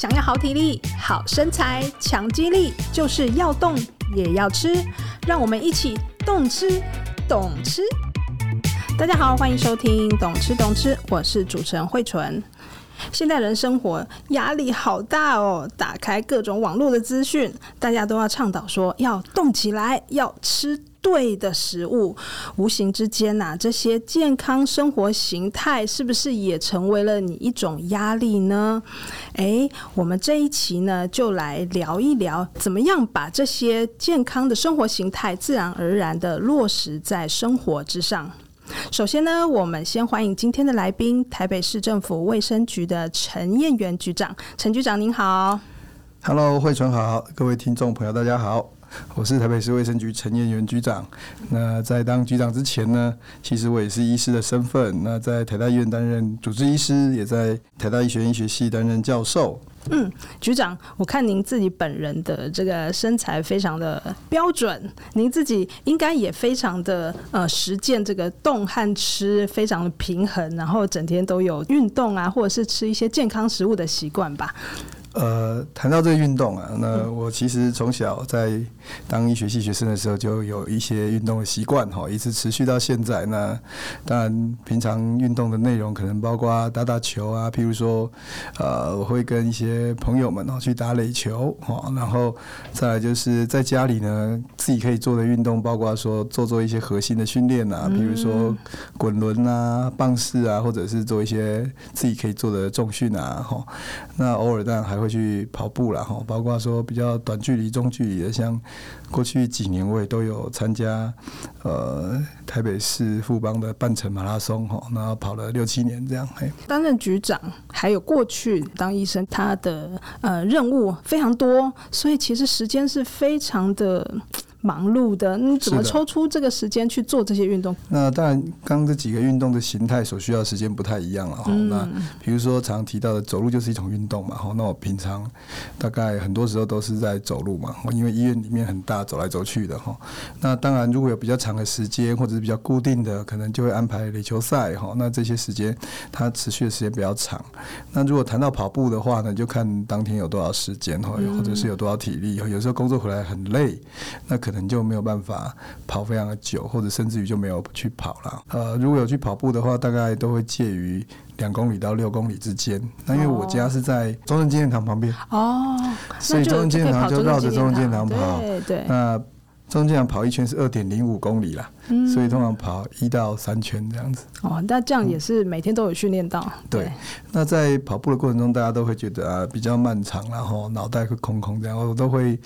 想要好体力、好身材、强肌力，就是要动也要吃。让我们一起动吃、懂吃。大家好，欢迎收听《懂吃懂吃》，我是主持人慧纯。现代人生活压力好大哦，打开各种网络的资讯，大家都要倡导说要动起来，要吃。对的食物，无形之间呐、这些健康生活形态是不是也成为了你一种压力呢？诶，我们这一期呢，就来聊一聊，怎么样把这些健康的生活形态自然而然的落实在生活之上。首先呢，我们先欢迎今天的来宾，台北市政府卫生局的陈彦元局长。陈局长您好，Hello，慧纯好，各位听众朋友大家好。我是台北市卫生局陈彦元局长。那在当局长之前呢，其实我也是医师的身份。那在台大医院担任主治医师，也在台大医学医学系担任教授。嗯，局长，我看您自己本人的这个身材非常的标准，您自己应该也非常的呃实践这个动和吃非常的平衡，然后整天都有运动啊，或者是吃一些健康食物的习惯吧。呃，谈到这个运动啊，那我其实从小在当医学系学生的时候就有一些运动的习惯哈，一直持续到现在。那当然，平常运动的内容可能包括打打球啊，譬如说，呃，我会跟一些朋友们哦去打垒球哈，然后再来就是在家里呢，自己可以做的运动，包括说做做一些核心的训练啊，譬如说滚轮啊、棒式啊，或者是做一些自己可以做的重训啊哈。那偶尔当然还会去跑步了哈，包括说比较短距离、中距离的，像过去几年我也都有参加，呃，台北市富邦的半程马拉松哈，然后跑了六七年这样。嘿，担任局长，还有过去当医生，他的呃任务非常多，所以其实时间是非常的。忙碌的，你怎么抽出这个时间去做这些运动？那当然，刚这几个运动的形态所需要的时间不太一样了哈。嗯、那比如说常提到的走路就是一种运动嘛哈。那我平常大概很多时候都是在走路嘛，因为医院里面很大，走来走去的哈。那当然，如果有比较长的时间或者是比较固定的，可能就会安排垒球赛哈。那这些时间它持续的时间比较长。那如果谈到跑步的话呢，就看当天有多少时间哈，或者是有多少体力。有时候工作回来很累，那可可能就没有办法跑非常的久，或者甚至于就没有去跑了。呃，如果有去跑步的话，大概都会介于两公里到六公里之间。那因为我家是在中正纪念堂旁边哦，所以中正纪念堂就绕着中正纪念堂跑。对对。那中间跑一圈是二点零五公里啦，嗯、所以通常跑一到三圈这样子。哦，那这样也是每天都有训练到。嗯、对，对，那在跑步的过程中，大家都会觉得啊比较漫长，然后脑袋会空空这样，我都会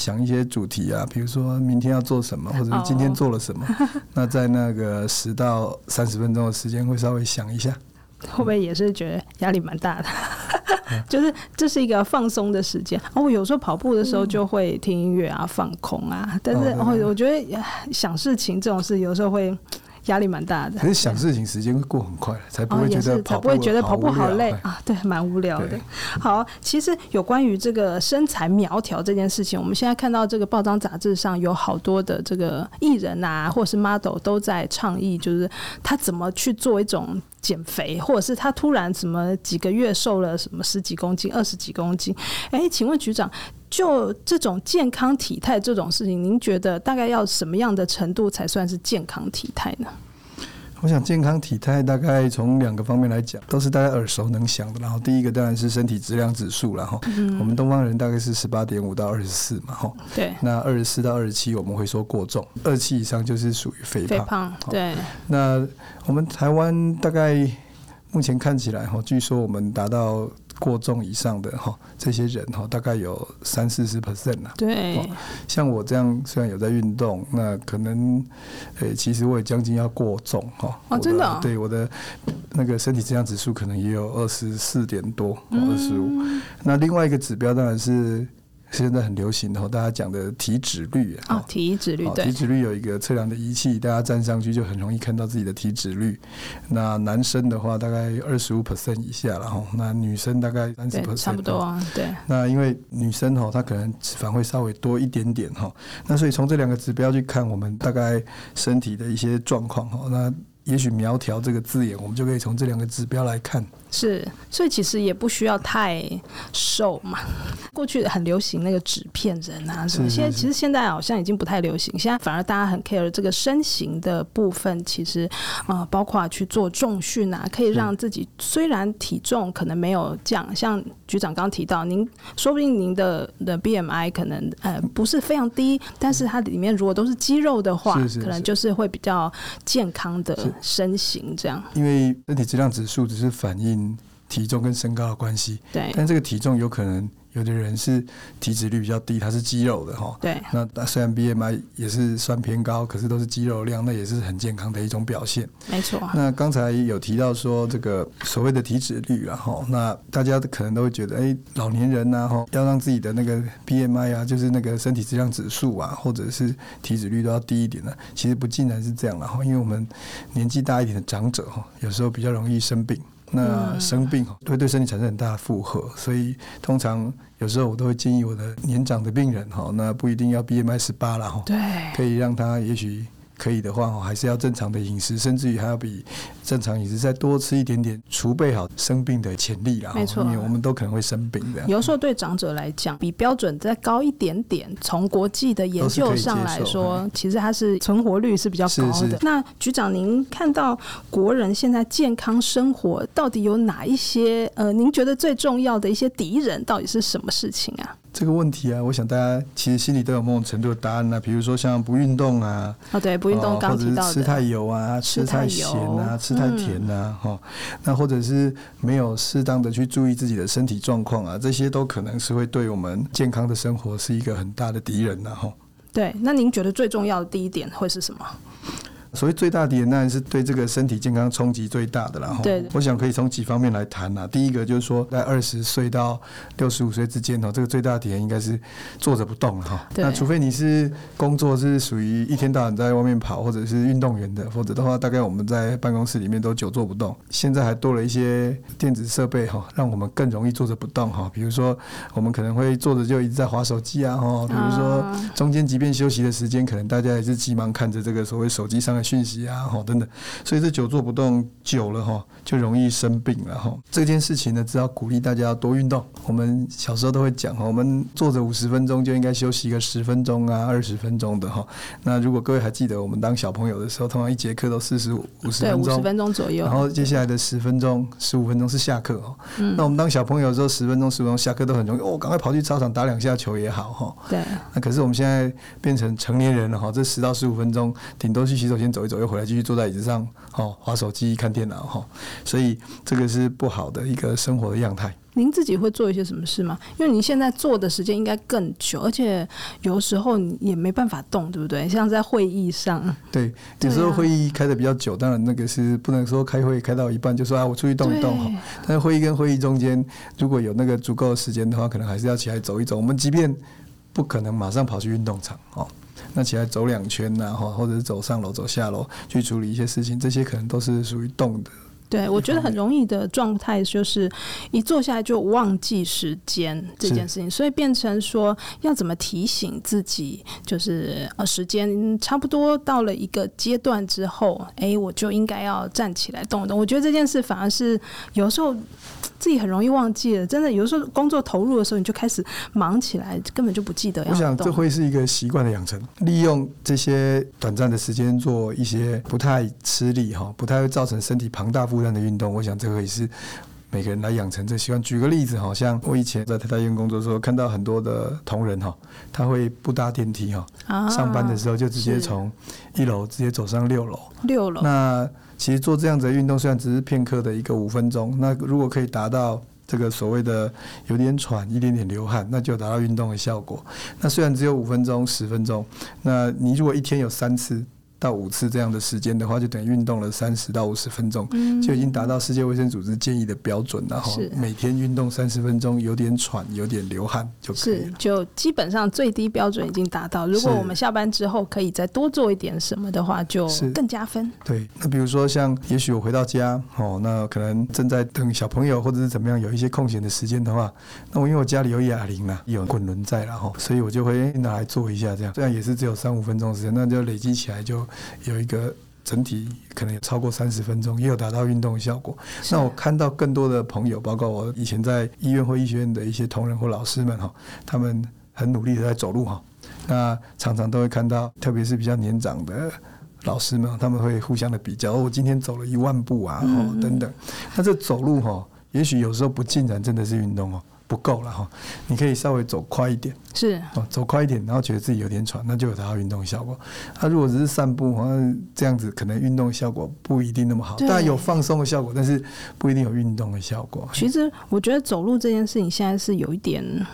想一些主题啊，比如说明天要做什么，或者是今天做了什么。哦、那在那个十到三十分钟的时间，会稍微想一下。会不会也是觉得压力蛮大的？就是这是一个放松的时间。哦，我有时候跑步的时候就会听音乐啊，放空啊。但是哦，我觉得想事情这种事，有时候会压力蛮大的。可是想事情时间会过很快，才不会觉得才不会觉得跑步好累啊。对，蛮无聊的。好，其实有关于这个身材苗条这件事情，我们现在看到这个报章杂志上有好多的这个艺人啊，或者是 model 都在倡议，就是他怎么去做一种。减肥，或者是他突然什么几个月瘦了什么十几公斤、二十几公斤？哎，请问局长，就这种健康体态这种事情，您觉得大概要什么样的程度才算是健康体态呢？我想健康体态大概从两个方面来讲，都是大家耳熟能详的。然后第一个当然是身体质量指数，然后我们东方人大概是十八点五到二十四嘛，哈。对。那二十四到二十七我们会说过重，二十七以上就是属于肥胖。肥胖。对。那我们台湾大概目前看起来，哈，据说我们达到。过重以上的哈，这些人哈，大概有三四十 percent 呢。对，像我这样虽然有在运动，那可能，诶，其实我也将近要过重哈。哦，真的。对，我的那个身体质量指数可能也有二十四点多，二十五。那另外一个指标当然是。现在很流行的，大家讲的体脂率啊。哦，体脂率，对。体脂率有一个测量的仪器，大家站上去就很容易看到自己的体脂率。那男生的话，大概二十五 percent 以下，然后那女生大概三十 percent。差不多啊，对。那因为女生哈，她可能脂肪会稍微多一点点哈。那所以从这两个指标去看，我们大概身体的一些状况哈。那也许苗条这个字眼，我们就可以从这两个指标来看。是，所以其实也不需要太瘦嘛。过去很流行那个纸片人啊什么，现在其实现在好像已经不太流行。现在反而大家很 care 这个身形的部分，其实啊、呃，包括去做重训啊，可以让自己虽然体重可能没有降，像局长刚刚提到，您说不定您的的 BMI 可能呃不是非常低，但是它里面如果都是肌肉的话，可能就是会比较健康的身形这样。因为身体质量指数只是反映体重跟身高的关系，对，但这个体重有可能。有的人是体脂率比较低，他是肌肉的哈。对。那虽然 BMI 也是算偏高，可是都是肌肉量，那也是很健康的一种表现。没错。那刚才有提到说这个所谓的体脂率啊，哈，那大家可能都会觉得，哎、欸，老年人呐，哈，要让自己的那个 BMI 啊，就是那个身体质量指数啊，或者是体脂率都要低一点呢。其实不尽然是这样了哈，因为我们年纪大一点的长者哈，有时候比较容易生病。那生病会对身体产生很大的负荷，所以通常有时候我都会建议我的年长的病人哈，那不一定要 BMI 十八了哈，对，可以让他也许。可以的话，还是要正常的饮食，甚至于还要比正常饮食再多吃一点点，储备好生病的潜力啦。没错，因为我们都可能会生病的。有时候对长者来讲，比标准再高一点点。从国际的研究上来说，其实它是存活率是比较高的。是是。那局长，您看到国人现在健康生活到底有哪一些？呃，您觉得最重要的一些敌人到底是什么事情啊？这个问题啊，我想大家其实心里都有某种程度的答案啊。比如说像不运动啊，哦对，不运动刚提到的，或者是吃太油啊，吃太咸啊，吃太甜啊，哈、嗯，那或者是没有适当的去注意自己的身体状况啊，这些都可能是会对我们健康的生活是一个很大的敌人呐，哈。对，那您觉得最重要的第一点会是什么？所谓最大敌人，当然是对这个身体健康冲击最大的了。对，我想可以从几方面来谈呐。第一个就是说，在二十岁到六十五岁之间哦，这个最大敌人应该是坐着不动哈。那除非你是工作是属于一天到晚在外面跑，或者是运动员的，否则的话，大概我们在办公室里面都久坐不动。现在还多了一些电子设备哈，让我们更容易坐着不动哈。比如说，我们可能会坐着就一直在划手机啊哈。比如说，中间即便休息的时间，可能大家也是急忙看着这个所谓手机上讯息啊，哈等等，所以这久坐不动久了哈，就容易生病了哈。这件事情呢，只要鼓励大家要多运动。我们小时候都会讲哈，我们坐着五十分钟就应该休息个十分钟啊，二十分钟的哈。那如果各位还记得，我们当小朋友的时候，通常一节课都四十五五十分钟，五十分钟左右。然后接下来的十分钟、十五分钟是下课哦。那我们当小朋友的时候，十分钟、十五分钟下课都很容易哦，赶快跑去操场打两下球也好哈。对。那可是我们现在变成成年人了哈，这十到十五分钟，顶多去洗手间走一走，又回来继续坐在椅子上，哦，滑手机、看电脑，哈，所以这个是不好的一个生活的样态。您自己会做一些什么事吗？因为您现在做的时间应该更久，而且有时候你也没办法动，对不对？像在会议上，对，有时候会议开的比较久，当然那个是不能说开会开到一半就说啊，我出去动一动哈。但是会议跟会议中间，如果有那个足够的时间的话，可能还是要起来走一走。我们即便不可能马上跑去运动场哦。那起来走两圈呐，哈，或者是走上楼、走下楼去处理一些事情，这些可能都是属于动的。对，我觉得很容易的状态就是一坐下来就忘记时间这件事情，所以变成说要怎么提醒自己，就是呃时间差不多到了一个阶段之后，哎，我就应该要站起来动一动。我觉得这件事反而是有时候自己很容易忘记了，真的有时候工作投入的时候，你就开始忙起来，根本就不记得。我想这会是一个习惯的养成，利用这些短暂的时间做一些不太吃力哈，不太会造成身体庞大负。这样的运动，我想这个也是每个人来养成这习惯。举个例子，好像我以前在台大医院工作的时候，看到很多的同仁哈，他会不搭电梯哈，上班的时候就直接从一楼直接走上六楼。六楼。那其实做这样子的运动，虽然只是片刻的一个五分钟，那如果可以达到这个所谓的有点喘、一点点流汗，那就达到运动的效果。那虽然只有五分钟、十分钟，那你如果一天有三次。到五次这样的时间的话，就等于运动了三十到五十分钟，嗯，就已经达到世界卫生组织建议的标准了。然后每天运动三十分钟，有点喘，有点流汗就可以了。是，就基本上最低标准已经达到。如果我们下班之后可以再多做一点什么的话，就更加分。对，那比如说像，也许我回到家哦，那可能正在等小朋友或者是怎么样，有一些空闲的时间的话，那我因为我家里有哑铃了，有滚轮在了哈，所以我就会拿来做一下这样。这样也是只有三五分钟的时间，那就累积起来就。有一个整体可能也超过三十分钟，也有达到运动的效果。那我看到更多的朋友，包括我以前在医院或医学院的一些同仁或老师们哈，他们很努力的在走路哈。那常常都会看到，特别是比较年长的老师们，他们会互相的比较，哦我今天走了一万步啊，哦等等。那这走路哈，也许有时候不尽然真的是运动哦。不够了哈，你可以稍微走快一点，是哦，走快一点，然后觉得自己有点喘，那就有达到运动效果。他如果只是散步，好像这样子，可能运动效果不一定那么好，当然有放松的效果，但是不一定有运动的效果。其实我觉得走路这件事情现在是有一点。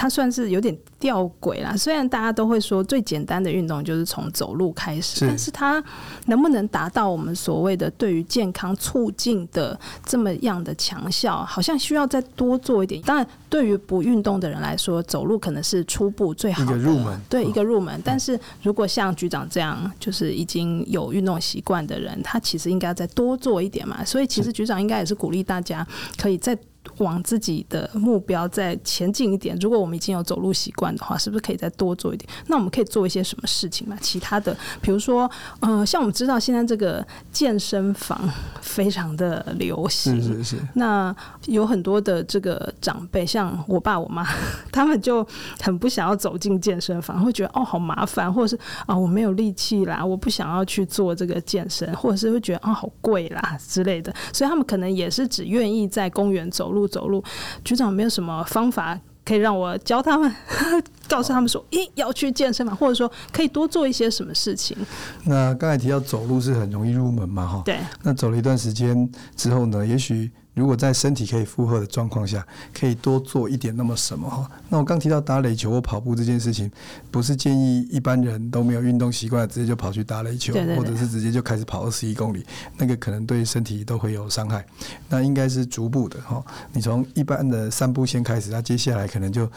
它算是有点吊诡啦，虽然大家都会说最简单的运动就是从走路开始，是，但是它能不能达到我们所谓的对于健康促进的这么样的强效，好像需要再多做一点。当然，对于不运动的人来说，走路可能是初步最好的入门，对一个入门。但是如果像局长这样，就是已经有运动习惯的人，他其实应该再多做一点嘛。所以，其实局长应该也是鼓励大家可以再。往自己的目标再前进一点。如果我们已经有走路习惯的话，是不是可以再多做一点？那我们可以做一些什么事情嘛？其他的，比如说，呃，像我们知道现在这个健身房非常的流行，是是是。那有很多的这个长辈，像我爸我妈，他们就很不想要走进健身房，会觉得哦好麻烦，或者是啊、哦、我没有力气啦，我不想要去做这个健身，或者是会觉得啊、哦、好贵啦之类的，所以他们可能也是只愿意在公园走路走路，局长有没有什么方法可以让我教他们，告诉他们说，咦，要去健身房，或者说可以多做一些什么事情？那刚才提到走路是很容易入门嘛，哈，对。那走了一段时间之后呢，也许。如果在身体可以负荷的状况下，可以多做一点那么什么哈？那我刚提到打垒球或跑步这件事情，不是建议一般人都没有运动习惯，直接就跑去打垒球，对对对，或者是直接就开始跑二十一公里，那个可能对身体都会有伤害。那应该是逐步的哈，你从一般的散步先开始，那接下来可能就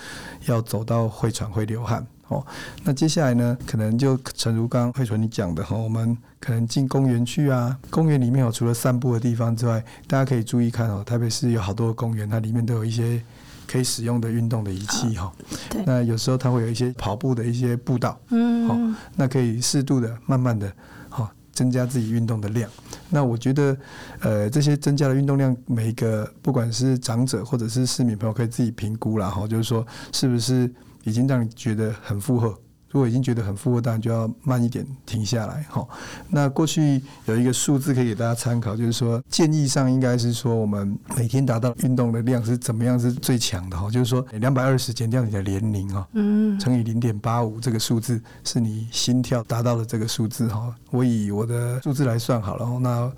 要走到会喘会流汗。哦，那接下来呢，可能就诚如刚慧纯你讲的哈，我们可能进公园去啊。公园里面有除了散步的地方之外，大家可以注意看哦，特别是有好多公园，它里面都有一些可以使用的运动的仪器哈。对。那有时候它会有一些跑步的一些步道，嗯，好，那可以适度的、慢慢的，好，增加自己运动的量。那我觉得，呃，这些增加的运动量，每一个不管是长者或者是市民朋友，可以自己评估了哈，就是说是不是。已经让你觉得很负荷，如果已经觉得很负荷，当然就要慢一点停下来。哈，那过去有一个数字可以给大家参考，就是说建议上应该是说，我们每天达到运动的量是怎么样是最强的？哈，就是说两百二十减掉你的年龄啊，嗯，乘以零点八五，这个数字是你心跳达到的这个数字。哈，我以我的数字来算好了，那。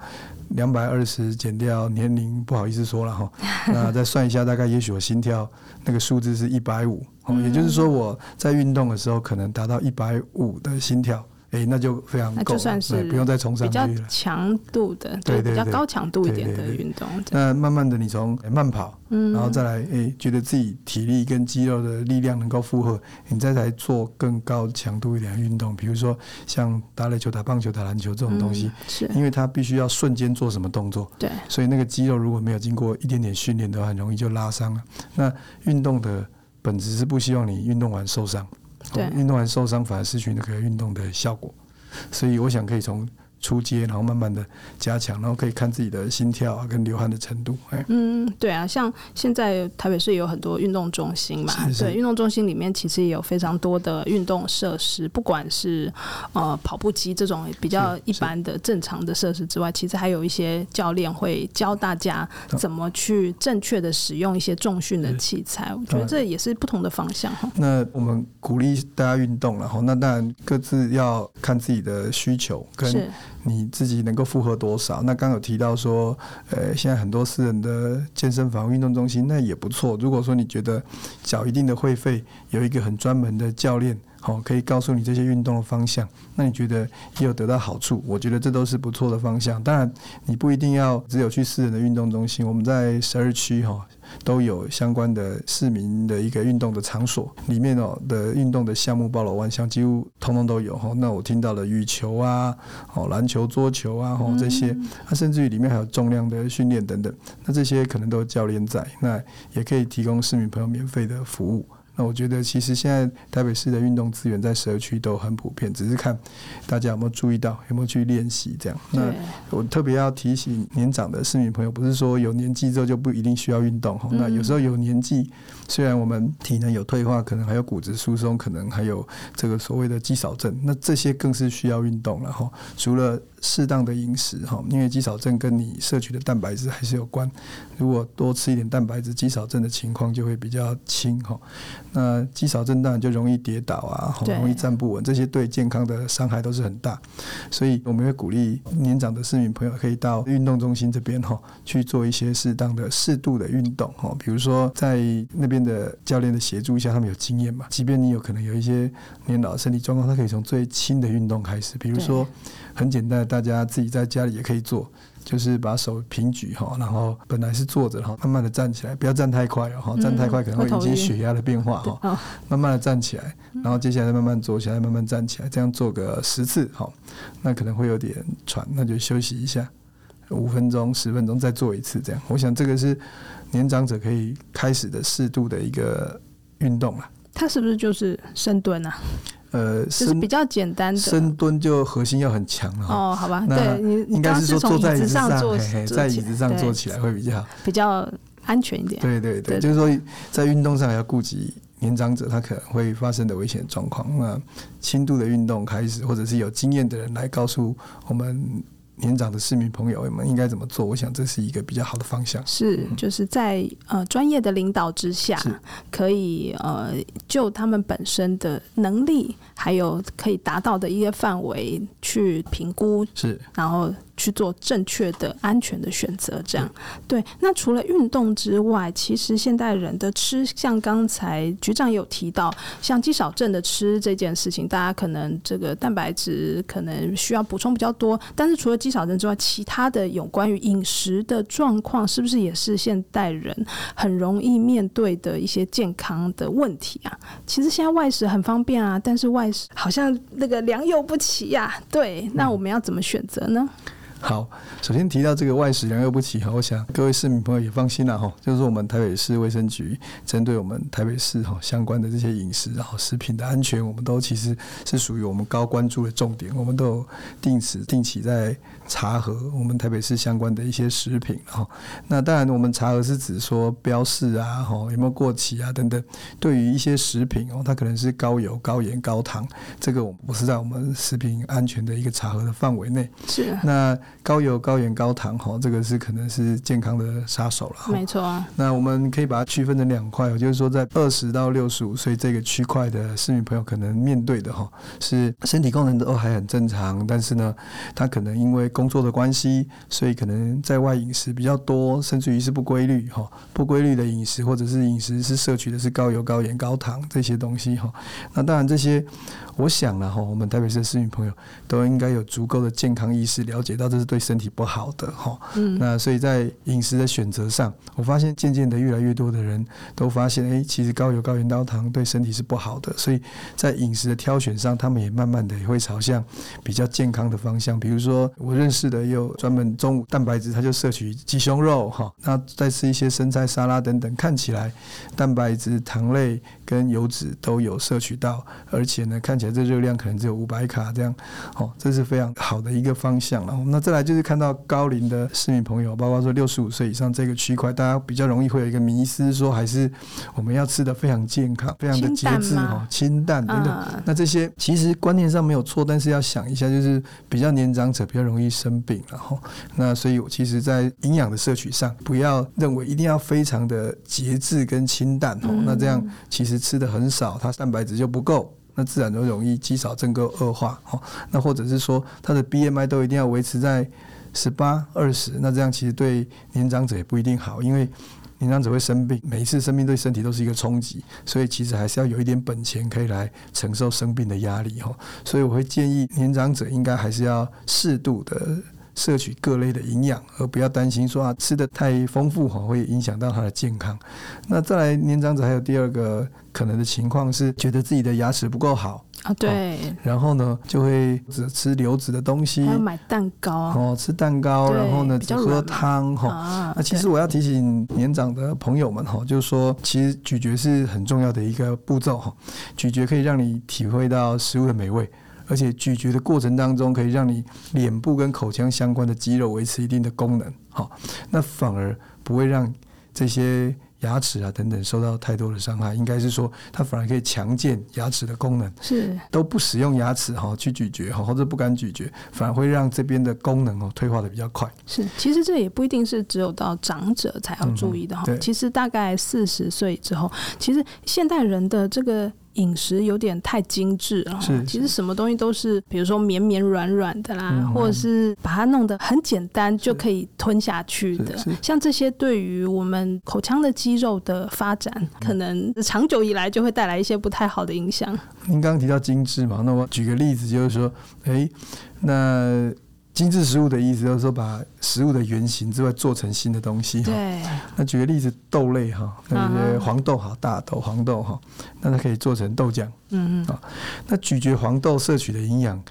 两百二十减掉年龄，不好意思说了哈，那再算一下，大概也许我心跳那个数字是一百五，也就是说我在运动的时候可能达到一百五的心跳。哎、欸，那就非常够，就算是不用再冲上去了。比较强度的，对，对，对，比较高强度一点的运动。那慢慢的，你从慢跑，嗯，然后再来，哎、欸，觉得自己体力跟肌肉的力量能够负荷，你再来做更高强度一点的运动，比如说像打垒球、打棒球、打篮球这种东西，嗯、是，因为它必须要瞬间做什么动作，对，所以那个肌肉如果没有经过一点点训练的话，很容易就拉伤了。那运动的本质是不希望你运动完受伤。对，运动完受伤反而失去那个运动的效果，所以我想可以从。出街，然后慢慢的加强，然后可以看自己的心跳啊，跟流汗的程度。嗯，对啊，像现在台北市有很多运动中心嘛，是是对，运动中心里面其实也有非常多的运动设施，不管是呃跑步机这种比较一般的正常的设施之外，其实还有一些教练会教大家怎么去正确的使用一些重训的器材。我觉得这也是不同的方向哈。那我们鼓励大家运动，然后那当然各自要看自己的需求跟。你自己能够负荷多少？那刚有提到说，呃，现在很多私人的健身房、运动中心那也不错。如果说你觉得缴一定的会费，有一个很专门的教练，好，可以告诉你这些运动的方向，那你觉得也有得到好处？我觉得这都是不错的方向。当然，你不一定要只有去私人的运动中心。我们在十二区哈。都有相关的市民的一个运动的场所，里面哦的运动的项目包罗万象，几乎通通都有哈。那我听到了羽球啊，哦篮球、桌球啊，哦这些，那甚至于里面还有重量的训练等等。那这些可能都有教练在，那也可以提供市民朋友免费的服务。那我觉得其实现在台北市的运动资源在社区都很普遍，只是看大家有没有注意到，有没有去练习这样。那我特别要提醒年长的市民朋友，不是说有年纪之后就不一定需要运动哈。那有时候有年纪，虽然我们体能有退化，可能还有骨质疏松，可能还有这个所谓的肌少症，那这些更是需要运动了哈。除了适当的饮食哈，因为肌少症跟你摄取的蛋白质还是有关。如果多吃一点蛋白质，肌少症的情况就会比较轻哈。那肌少症当然就容易跌倒啊，容易站不稳，这些对健康的伤害都是很大。所以我们会鼓励年长的市民朋友可以到运动中心这边哈，去做一些适当的、适度的运动哈。比如说在那边的教练的协助下，他们有经验嘛。即便你有可能有一些年老的身体状况，他可以从最轻的运动开始，比如说很简单的，大家自己在家里也可以做。就是把手平举哈，然后本来是坐着哈，慢慢的站起来，不要站太快哦，站太快可能会引起血压的变化哈。慢慢的站起来，然后接下来再慢慢坐起来，慢慢站起来，这样做个十次哈，那可能会有点喘，那就休息一下，五分钟、十分钟再做一次这样。我想这个是年长者可以开始的适度的一个运动了。它是不是就是深蹲啊？呃，是比较简单的深蹲，就核心要很强了哦。好吧，对，你应该是说坐在椅子上坐，在椅子上坐起来会比较比较安全一点。对对对，就是说在运动上要顾及年长者他可能会发生的危险状况。那轻度的运动开始，或者是有经验的人来告诉我们。年长的市民朋友们应该怎么做？我想这是一个比较好的方向。是，就是在呃专业的领导之下，可以呃就他们本身的能力，还有可以达到的一些范围去评估。是，然后。去做正确的、安全的选择，这样对。那除了运动之外，其实现代人的吃，像刚才局长有提到，像肌少症的吃这件事情，大家可能这个蛋白质可能需要补充比较多。但是除了肌少症之外，其他的有关于饮食的状况，是不是也是现代人很容易面对的一些健康的问题啊？其实现在外食很方便啊，但是外食好像那个良莠不齐呀。对，那我们要怎么选择呢？好，首先提到这个外食良莠不齐哈，我想各位市民朋友也放心了哈，就是我们台北市卫生局针对我们台北市哈相关的这些饮食然后食品的安全，我们都其实是属于我们高关注的重点，我们都有定时定期在查核我们台北市相关的一些食品哈。那当然我们查核是指说标示啊哈有没有过期啊等等，对于一些食品哦，它可能是高油、高盐、高糖，这个我们不是在我们食品安全的一个查核的范围内。是那。高油、高盐、高糖，哈，这个是可能是健康的杀手了。没错。啊那我们可以把它区分成两块，就是说，在二十到六十五岁这个区块的市民朋友，可能面对的哈，是身体功能都还很正常，但是呢，他可能因为工作的关系，所以可能在外饮食比较多，甚至于是不规律哈，不规律的饮食，或者是饮食是摄取的是高油、高盐、高糖这些东西哈。那当然这些。我想了哈，我们台北市的市民朋友都应该有足够的健康意识，了解到这是对身体不好的哈。嗯。那所以在饮食的选择上，我发现渐渐的越来越多的人都发现，哎，其实高油、高盐、高糖对身体是不好的。所以在饮食的挑选上，他们也慢慢的也会朝向比较健康的方向。比如说，我认识的也有专门中午蛋白质，他就摄取鸡胸肉哈，那再吃一些生菜沙拉等等，看起来蛋白质、糖类跟油脂都有摄取到，而且呢，看起来。这热量可能只有五百卡这样，哦，这是非常好的一个方向了。那再来就是看到高龄的市民朋友，包括说六十五岁以上这个区块，大家比较容易会有一个迷失，说还是我们要吃的非常健康、非常的节制哈，清淡等等。那这些其实观念上没有错，但是要想一下，就是比较年长者比较容易生病，然后那所以我其实在营养的摄取上，不要认为一定要非常的节制跟清淡哦，那这样其实吃的很少，它蛋白质就不够。那自然都容易肌少症个恶化哦。那或者是说，他的 BMI 都一定要维持在十八、二十，那这样其实对年长者也不一定好，因为年长者会生病，每一次生病对身体都是一个冲击，所以其实还是要有一点本钱可以来承受生病的压力哦。所以我会建议年长者应该还是要适度的。摄取各类的营养，而不要担心说啊吃的太丰富哈，会影响到他的健康。那再来，年长者还有第二个可能的情况是，觉得自己的牙齿不够好啊，对。然后呢，就会只吃流质的东西，还要买蛋糕哦，吃蛋糕，然后呢，只喝汤哈。啊，那其实我要提醒年长的朋友们哈，就是说，其实咀嚼是很重要的一个步骤哈，咀嚼可以让你体会到食物的美味。而且咀嚼的过程当中，可以让你脸部跟口腔相关的肌肉维持一定的功能，好，那反而不会让这些牙齿啊等等受到太多的伤害。应该是说，它反而可以强健牙齿的功能。是都不使用牙齿哈去咀嚼哈，或者不敢咀嚼，反而会让这边的功能哦退化的比较快。是，其实这也不一定是只有到长者才要注意的哈。嗯、其实大概四十岁之后，其实现代人的这个。饮食有点太精致了，其实什么东西都是，比如说绵绵软软的啦，嗯、或者是把它弄得很简单就可以吞下去的，像这些对于我们口腔的肌肉的发展，嗯、可能长久以来就会带来一些不太好的影响。您刚刚提到精致嘛，那我举个例子，就是说，哎，那。精致食物的意思就是说，把食物的原型之外做成新的东西。对。那举个例子，豆类哈，那些黄豆好，大豆、黄豆哈，那它可以做成豆浆。嗯嗯。啊那咀嚼黄豆摄取的营养。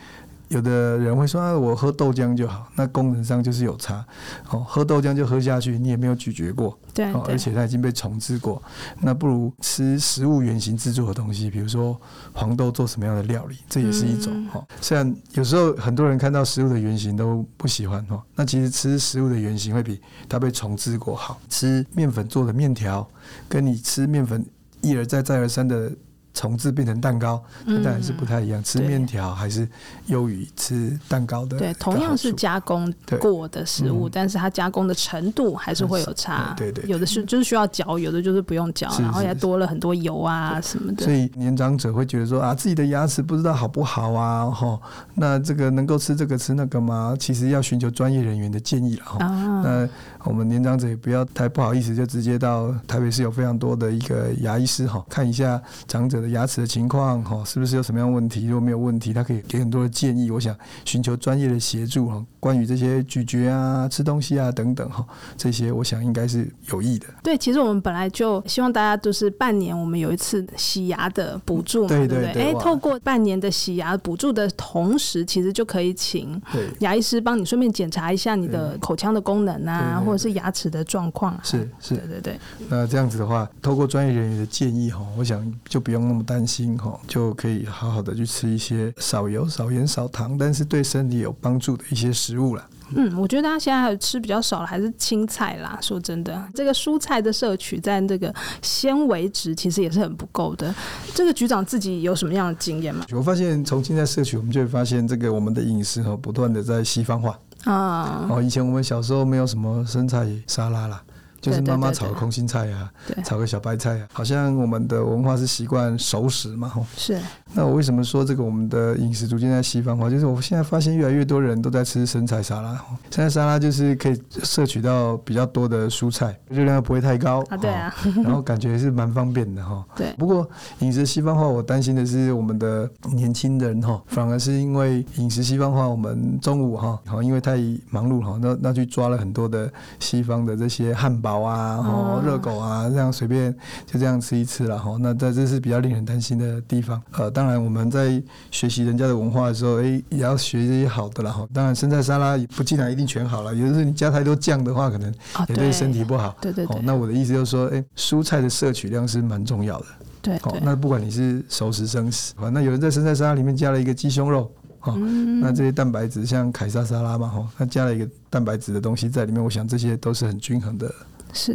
有的人会说啊，我喝豆浆就好，那功能上就是有差。哦，喝豆浆就喝下去，你也没有咀嚼过，对，对，而且它已经被重置过，那不如吃食物原型制作的东西，比如说黄豆做什么样的料理，这也是一种哈。嗯、虽然有时候很多人看到食物的原型都不喜欢哈，那其实吃食物的原型会比它被重置过好。吃面粉做的面条，跟你吃面粉一而再再而三的。重置变成蛋糕，那当然是不太一样。嗯、吃面条还是优于吃蛋糕的。对，同样是加工过的食物，嗯、但是它加工的程度还是会有差。对对，对，有的是就是需要嚼，有的就是不用嚼，然后也多了很多油啊什么的。所以年长者会觉得说啊，自己的牙齿不知道好不好啊，哈，那这个能够吃这个吃那个吗？其实要寻求专业人员的建议了哈。啊、那我们年长者也不要太不好意思，就直接到台北市有非常多的一个牙医师哈，看一下长者。牙齿的情况哈，是不是有什么样问题？如果没有问题，他可以给很多的建议。我想寻求专业的协助哈，关于这些咀嚼啊、吃东西啊等等哈，这些我想应该是有益的。对，其实我们本来就希望大家都是半年我们有一次洗牙的补助嘛，对对对。哎，透过半年的洗牙补助的同时，其实就可以请牙医师帮你顺便检查一下你的口腔的功能啊，或者是牙齿的状况。啊是是，对对对。那这样子的话，透过专业人员的建议哈，我想就不用那么担心哈，就可以好好的去吃一些少油、少盐、少糖，但是对身体有帮助的一些食物了。嗯，我觉得大家现在还吃比较少了，还是青菜啦。说真的，这个蔬菜的摄取在这个纤维值其实也是很不够的。这个局长自己有什么样的经验吗？我发现从青菜摄取，我们就会发现这个我们的饮食哈，不断的在西方化啊。哦，以前我们小时候没有什么生菜沙拉啦。就是妈妈炒个空心菜呀，炒个小白菜呀，好像我们的文化是习惯熟食嘛，吼。是。那我为什么说这个我们的饮食逐渐在西方化？就是我现在发现越来越多人都在吃生菜沙拉。生菜沙拉就是可以摄取到比较多的蔬菜，热量不会太高啊。对啊。然后感觉是蛮方便的哈。对。不过饮食西方化，我担心的是我们的年轻人哈，反而是因为饮食西方化，我们中午哈，好因为太忙碌哈，那那去抓了很多的西方的这些汉堡。啊，哦，热狗啊，这样随便就这样吃一吃了哈。那这这是比较令人担心的地方。呃，当然我们在学习人家的文化的时候，哎，也要学这些好的了哈。当然生菜沙拉也不尽然一定全好了，有的时候你加太多酱的话，可能也对身体不好。对对对。那我的意思就是说，哎，蔬菜的摄取量是蛮重要的。对。哦，那不管你是熟食生食，那有人在生菜沙拉里面加了一个鸡胸肉。哦，那这些蛋白质像凯撒沙拉嘛，哈，它加了一个蛋白质的东西在里面，我想这些都是很均衡的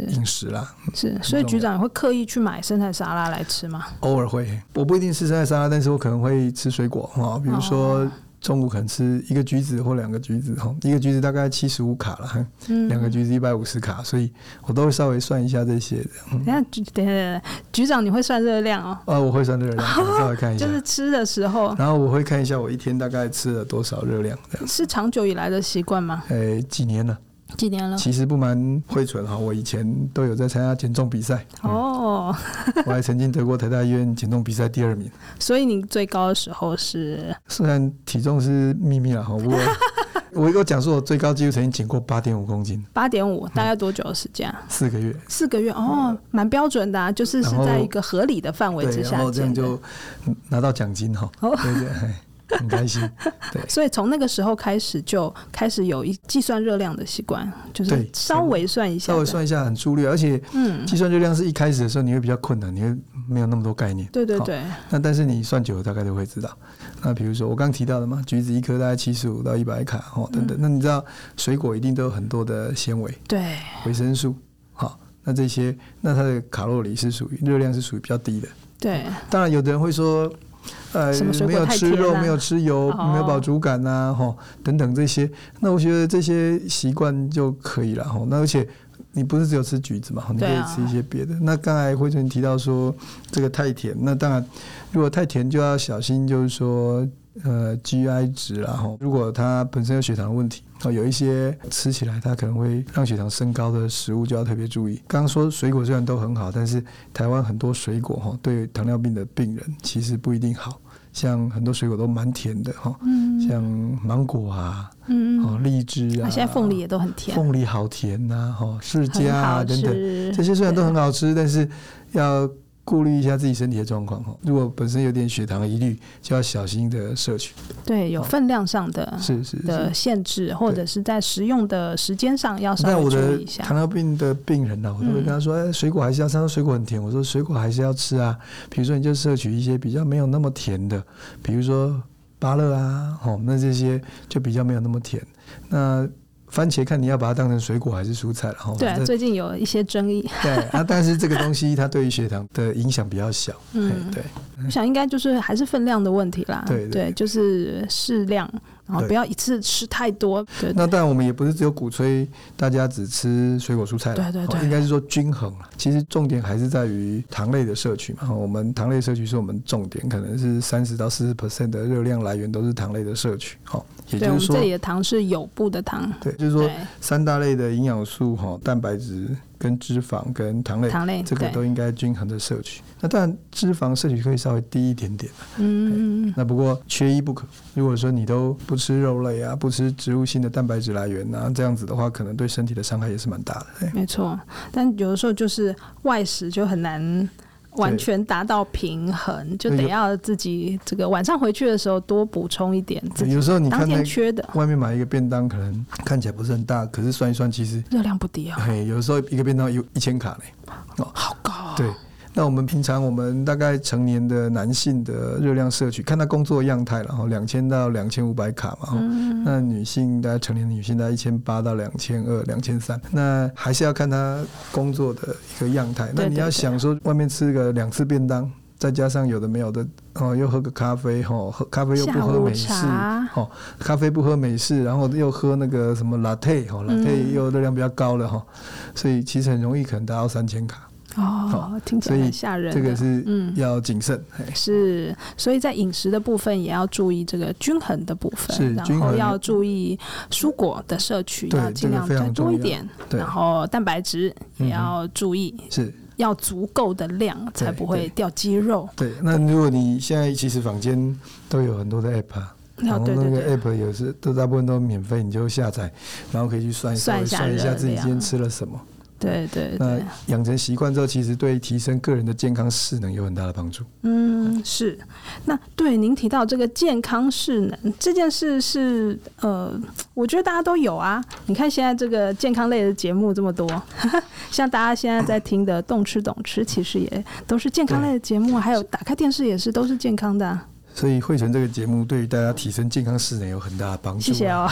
饮食啦。是，所以局长会刻意去买生菜沙拉来吃吗？偶尔会，我不一定吃生菜沙拉，但是我可能会吃水果哈，比如说。中午可能吃一个橘子或两个橘子哈，一个橘子大概七十五卡了，嗯，两个橘子一百五十卡，所以我都会稍微算一下这些的。等下，等下，局长你会算热量哦？啊，我会算热量，稍微看一下。就是吃的时候，然后我会看一下我一天大概吃了多少热量，这样。是长久以来的习惯吗？诶，几年了。几年了？其实不瞒惠纯哈，我以前都有在参加减重比赛哦，我还曾经得过台大医院减重比赛第二名。所以你最高的时候是？虽然体重是秘密了哈，不过 我我讲说，我最高纪录曾经减过八点五公斤。八点五，大概多久的时间啊？四个月。四个月哦，蛮标准的啊，就是是在一个合理的范围之下。然后这样就拿到奖金哈。哦，对对。很开心，对，所以从那个时候开始就开始有一计算热量的习惯，就是稍微算一下，稍微算一下很粗略，而且嗯，计算热量是一开始的时候你会比较困难，你会没有那么多概念，对对对。那但是你算久了大概都会知道。那比如说我刚提到的嘛，橘子一颗大概七十五到一百卡哦等等，那你知道水果一定都有很多的纤维，对，维生素，好，那这些那它的卡路里是属于热量是属于比较低的，对。当然有的人会说。呃，没有吃肉，没有吃油，没有饱足感呐，吼，等等这些，那我觉得这些习惯就可以了，吼。那而且你不是只有吃橘子嘛，你可以吃一些别的。那刚才慧春提到说这个太甜，那当然如果太甜就要小心，就是说呃 GI 值，然后如果它本身有血糖问题，哦，有一些吃起来它可能会让血糖升高的食物就要特别注意。刚刚说水果虽然都很好，但是台湾很多水果哈对糖尿病的病人其实不一定好。像很多水果都蛮甜的哈，嗯、像芒果啊，嗯，哦，荔枝啊，现在凤梨也都很甜，凤梨好甜呐，哈，释迦啊等等，这些虽然都很好吃，但是要。顾虑一下自己身体的状况哈，如果本身有点血糖疑虑，就要小心的摄取。对，有分量上的是是的限制，或者是在食用的时间上要稍微注意一下。糖尿病的病人呢，我都会跟他说：“哎，水果还是要吃，他说水果很甜。”我说：“水果还是要吃啊。”比如说，你就摄取一些比较没有那么甜的，比如说芭乐啊，哦，那这些就比较没有那么甜。那番茄看你要把它当成水果还是蔬菜了哈。对啊，最近有一些争议。对啊，但是这个东西它对于血糖的影响比较小。嗯，对。我想应该就是还是分量的问题啦。对对，就是适量，然后不要一次吃太多。对。那当然，我们也不是只有鼓吹大家只吃水果蔬菜。对对对。应该是说均衡。其实重点还是在于糖类的摄取嘛。我们糖类摄取是我们重点，可能是三十到四十 percent 的热量来源都是糖类的摄取。好。也就是说，这里的糖是有布的糖。对，就是说三大类的营养素哈，蛋白质跟脂肪跟糖类，糖类这个都应该均衡的摄取。那当然，脂肪摄取可以稍微低一点点。嗯，那不过缺一不可。如果说你都不吃肉类啊，不吃植物性的蛋白质来源啊，这样子的话，可能对身体的伤害也是蛮大的。没错，但有的时候就是外食就很难。完全达到平衡，就得要自己这个晚上回去的时候多补充一点。有时候你看当天缺的，外面买一个便当，可能看起来不是很大，可是算一算，其实热量不低啊。嘿，有时候一个便当有一千卡嘞，哦，好高啊。对。那我们平常我们大概成年的男性的热量摄取，看他工作样态，然后两千到两千五百卡嘛。嗯。那女性大概成年的女性大概一千八到两千二、两千三。那还是要看他工作的一个样态。那你要想说，外面吃个两次便当，再加上有的没有的，哦，又喝个咖啡，吼，喝咖啡又不喝美式，哦，咖啡不喝美式，然后又喝那个什么 latte，吼，latte 又热量比较高了，哈，所以其实很容易可能达到三千卡。哦，听起来很吓人。这个是嗯，要谨慎。是，所以在饮食的部分也要注意这个均衡的部分，然后要注意蔬果的摄取，要尽量再多一点。然后蛋白质也要注意，是要足够的量，才不会掉肌肉。对，那如果你现在其实房间都有很多的 app，然后那个 app 有时都大部分都免费，你就下载，然后可以去算算算一下自己今天吃了什么。对对对，那养成习惯之后，其实对提升个人的健康势能有很大的帮助。嗯，是。那对您提到这个健康势能这件事是呃，我觉得大家都有啊。你看现在这个健康类的节目这么多，像大家现在在听的“动吃懂吃”，其实也都是健康类的节目，还有打开电视也是都是健康的啊。所以惠晨这个节目对于大家提升健康势能有很大的帮助。谢谢哦。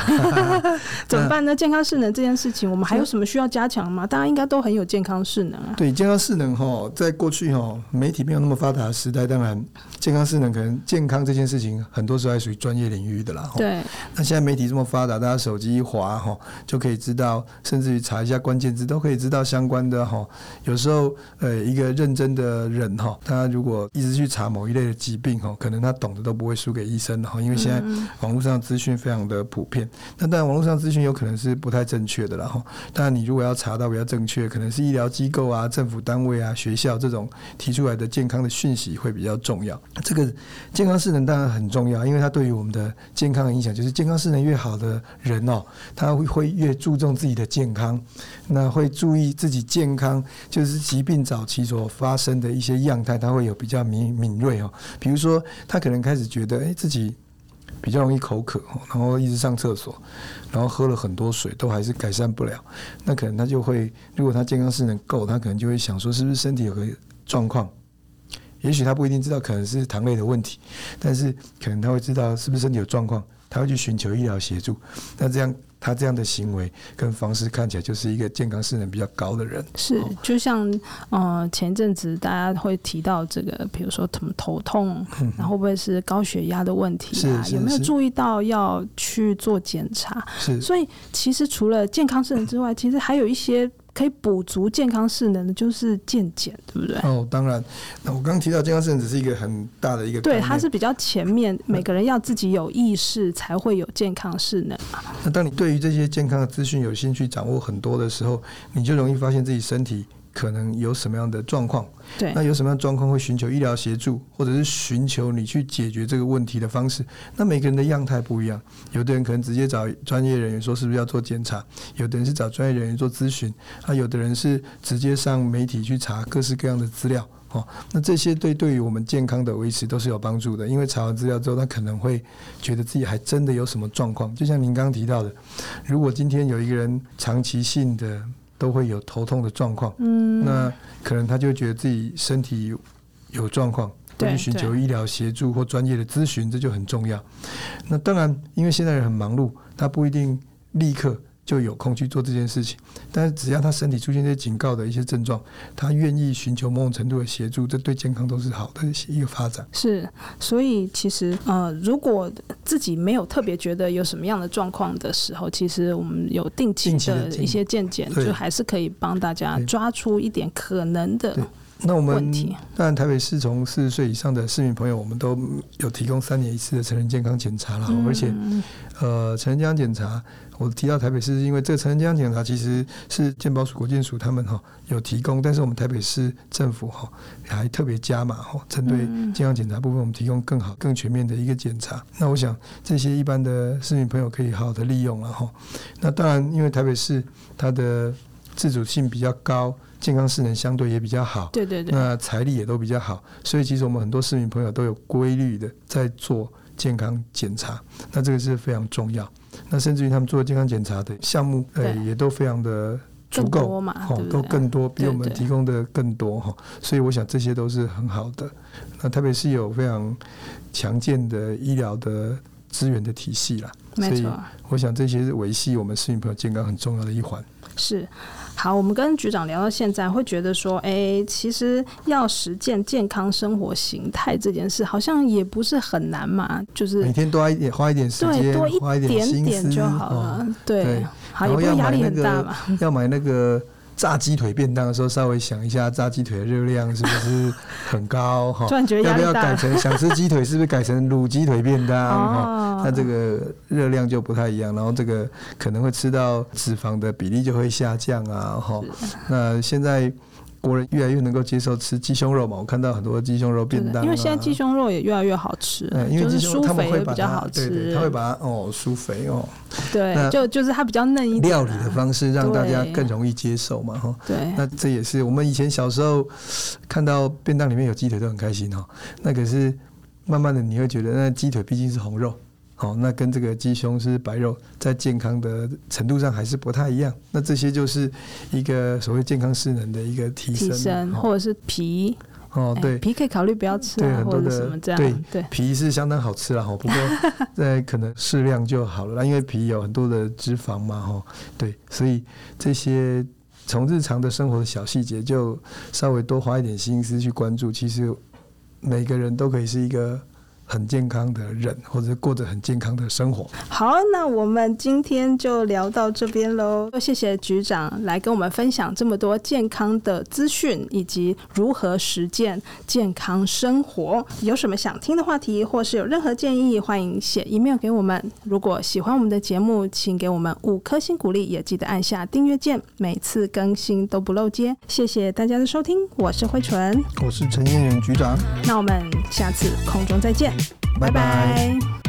怎么办呢？健康势能这件事情，我们还有什么需要加强吗？大家应该都很有健康势能啊。对，健康势能哈，在过去哈媒体没有那么发达的时代，当然健康势能可能健康这件事情很多时候还属于专业领域的啦。对。那现在媒体这么发达，大家手机一滑哈就可以知道，甚至于查一下关键字都可以知道相关的哈。有时候呃，一个认真的人哈，他如果一直去查某一类的疾病哈，可能他懂。懂的都不会输给医生的哈，因为现在网络上资讯非常的普遍。那当然，网络上资讯有可能是不太正确的啦哈。当然，你如果要查到比较正确，可能是医疗机构啊、政府单位啊、学校这种提出来的健康的讯息会比较重要。这个健康识能当然很重要，因为它对于我们的健康影响，就是健康识能越好的人哦，他会会越注重自己的健康，那会注意自己健康，就是疾病早期所发生的一些样态，他会有比较敏敏锐哦。比如说，他可能开始觉得，哎，自己比较容易口渴，然后一直上厕所，然后喝了很多水，都还是改善不了。那可能他就会，如果他健康识能够，他可能就会想说，是不是身体有个状况？也许他不一定知道，可能是糖类的问题，但是可能他会知道是不是身体有状况，他会去寻求医疗协助。那这样。他这样的行为跟方式看起来就是一个健康识能比较高的人。是，就像呃前阵子大家会提到这个，比如说什么头痛，然后会不会是高血压的问题啊？有没有注意到要去做检查？是。所以其实除了健康识能之外，其实还有一些。可以补足健康势能的，就是健检，对不对？哦，当然。那我刚刚提到健康势能只是一个很大的一个，对，它是比较前面，每个人要自己有意识才会有健康势能嘛。那当你对于这些健康的资讯有兴趣、掌握很多的时候，你就容易发现自己身体。可能有什么样的状况？对，那有什么样状况会寻求医疗协助，或者是寻求你去解决这个问题的方式？那每个人的样态不一样，有的人可能直接找专业人员说是不是要做检查，有的人是找专业人员做咨询，啊，有的人是直接上媒体去查各式各样的资料。哦，那这些对对于我们健康的维持都是有帮助的，因为查完资料之后，他可能会觉得自己还真的有什么状况。就像您刚刚提到的，如果今天有一个人长期性的。都会有头痛的状况，嗯，那可能他就觉得自己身体有状况，会去寻求医疗协助或专业的咨询，这就很重要。那当然，因为现在人很忙碌，他不一定立刻。就有空去做这件事情，但是只要他身体出现这些警告的一些症状，他愿意寻求某种程度的协助，这对健康都是好的一个发展。是，所以其实呃，如果自己没有特别觉得有什么样的状况的时候，其实我们有定期的一些健检，就还是可以帮大家抓出一点可能的。那我们当然台北市从四十岁以上的市民朋友，我们都有提供三年一次的成人健康检查了，嗯，而且呃，成人健康检查。我提到台北市，是因为这个成人健康检查其实是健保署、国健署他们哈有提供，但是我们台北市政府哈还特别加码哈，针对健康检查部分，我们提供更好、更全面的一个检查。那我想这些一般的市民朋友可以好好的利用了哈。那当然，因为台北市它的自主性比较高，健康势能相对也比较好，对对对，那财力也都比较好，所以其实我们很多市民朋友都有规律的在做健康检查，那这个是非常重要。那甚至于他们做健康检查的项目，呃，也都非常的足够嘛，哦，都更多，比我们提供的更多哈。所以我想这些都是很好的。那特别是有非常强健的医疗的资源的体系啦，所以我想这些是维系我们市民朋友健康很重要的一环。是。好，我们跟局长聊到现在，会觉得说，哎、欸，其实要实践健康生活形态这件事，好像也不是很难嘛，就是每天多一点，花一点时间，多一点点就好了。哦、对，对，好，也不会压力很大嘛。要买那个。炸鸡腿便当的时候，稍微想一下炸鸡腿的热量是不是很高？哈，要不要改成想吃鸡腿，是不是改成卤鸡腿便当？哈，那这个热量就不太一样，然后这个可能会吃到脂肪的比例就会下降啊。哈，那现在。国人越来越能够接受吃鸡胸肉嘛？我看到很多鸡胸肉便当、啊，因为现在鸡胸肉也越来越好吃，嗯、因为鸡胸肉他们会比较好吃，对对他会把它哦舒肥哦，对，就就是它比较嫩一点、啊，料理的方式让大家更容易接受嘛，哈，对，那这也是我们以前小时候看到便当里面有鸡腿都很开心哈，那可是慢慢的你会觉得那鸡腿毕竟是红肉。好，那跟这个鸡胸是白肉，在健康的程度上还是不太一样。那这些就是一个所谓健康势能的一个提升，提升或者是皮哦，对，皮可以考虑不要吃，对，很多的什么这样，对对，皮是相当好吃了哈，不过 在可能适量就好了，因为皮有很多的脂肪嘛哈，对，所以这些从日常的生活的小细节就稍微多花一点心思去关注，其实每个人都可以是一个。很健康的人，或者过着很健康的生活。好，那我们今天就聊到这边喽。谢谢局长来跟我们分享这么多健康的资讯，以及如何实践健康生活。有什么想听的话题，或是有任何建议，欢迎写 email 给我们。如果喜欢我们的节目，请给我们五颗星鼓励，也记得按下订阅键，每次更新都不漏接。谢谢大家的收听，我是慧纯，我是陈彦仁局长。那我们下次空中再见，拜拜。